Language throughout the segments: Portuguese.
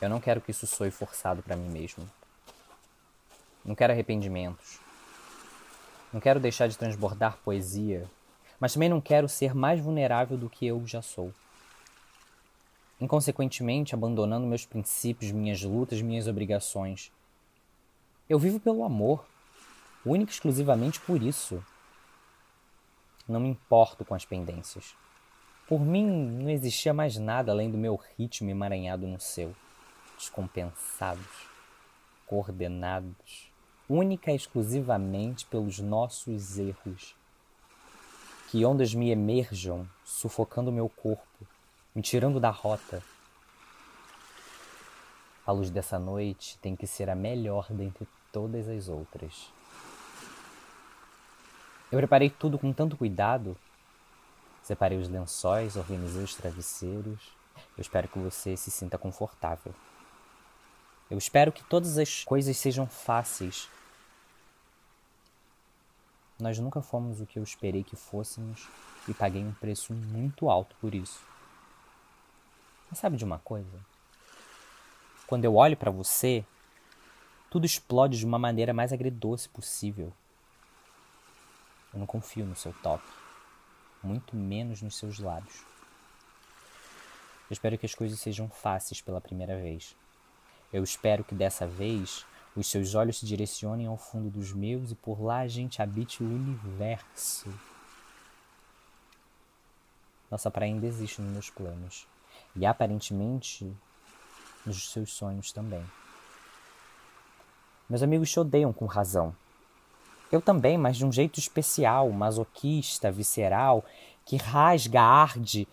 Eu não quero que isso soe forçado para mim mesmo. Não quero arrependimentos. Não quero deixar de transbordar poesia, mas também não quero ser mais vulnerável do que eu já sou. Inconsequentemente, abandonando meus princípios, minhas lutas, minhas obrigações. Eu vivo pelo amor, única e exclusivamente por isso. Não me importo com as pendências. Por mim, não existia mais nada além do meu ritmo emaranhado no seu, descompensados, coordenados, única e exclusivamente pelos nossos erros. Que ondas me emerjam, sufocando meu corpo, me tirando da rota. A luz dessa noite tem que ser a melhor dentre todas as outras. Eu preparei tudo com tanto cuidado Separei os lençóis, organizei os travesseiros. Eu espero que você se sinta confortável. Eu espero que todas as coisas sejam fáceis. Nós nunca fomos o que eu esperei que fôssemos e paguei um preço muito alto por isso. Mas sabe de uma coisa? Quando eu olho para você, tudo explode de uma maneira mais agridoce possível. Eu não confio no seu toque muito menos nos seus lábios. Eu espero que as coisas sejam fáceis pela primeira vez. Eu espero que dessa vez os seus olhos se direcionem ao fundo dos meus e por lá a gente habite o universo. Nossa praia ainda existe nos meus planos e aparentemente nos seus sonhos também. Meus amigos te odeiam com razão. Eu também, mas de um jeito especial, masoquista, visceral, que rasga, arde.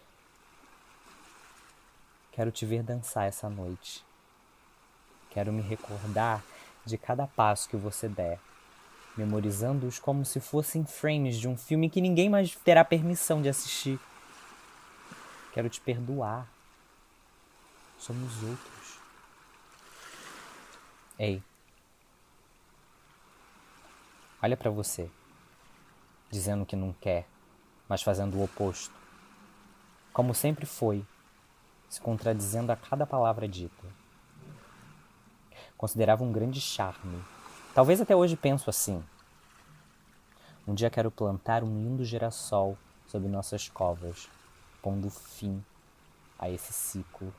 Quero te ver dançar essa noite. Quero me recordar de cada passo que você der, memorizando-os como se fossem frames de um filme que ninguém mais terá permissão de assistir. Quero te perdoar. Somos outros. Ei, olha para você, dizendo que não quer, mas fazendo o oposto. Como sempre foi, se contradizendo a cada palavra dita. Considerava um grande charme. Talvez até hoje penso assim. Um dia quero plantar um lindo girassol sob nossas covas, pondo fim a esse ciclo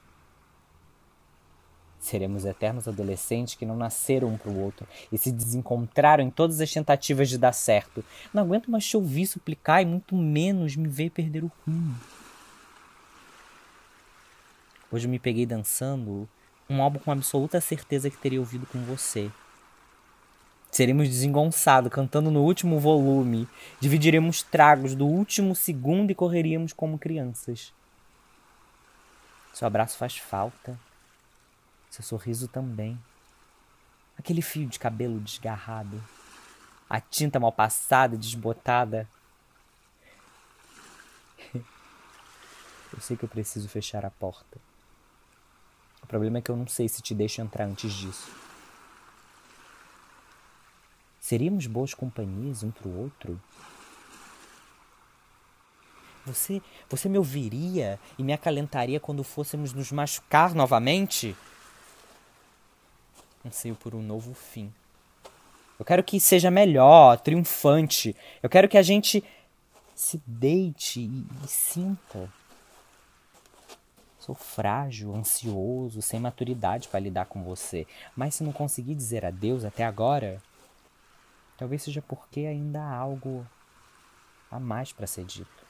Seremos eternos adolescentes que não nasceram um para o outro e se desencontraram em todas as tentativas de dar certo. Não aguento mais te ouvir suplicar e muito menos me ver perder o rumo. Hoje me peguei dançando um álbum com absoluta certeza que teria ouvido com você. Seremos desengonçados, cantando no último volume. Dividiremos tragos do último segundo e correríamos como crianças. Seu abraço faz falta. Seu sorriso também. Aquele fio de cabelo desgarrado. A tinta mal passada e desbotada. Eu sei que eu preciso fechar a porta. O problema é que eu não sei se te deixo entrar antes disso. Seríamos boas companhias um pro outro? Você, você me ouviria e me acalentaria quando fôssemos nos machucar novamente? anseio por um novo fim. Eu quero que seja melhor, triunfante. Eu quero que a gente se deite e, e sinta. Sou frágil, ansioso, sem maturidade para lidar com você. Mas se não conseguir dizer adeus até agora, talvez seja porque ainda há algo a mais para ser dito.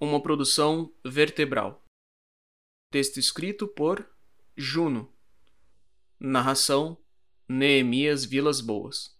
uma produção vertebral. Texto escrito por Juno. Narração Neemias Vilas Boas.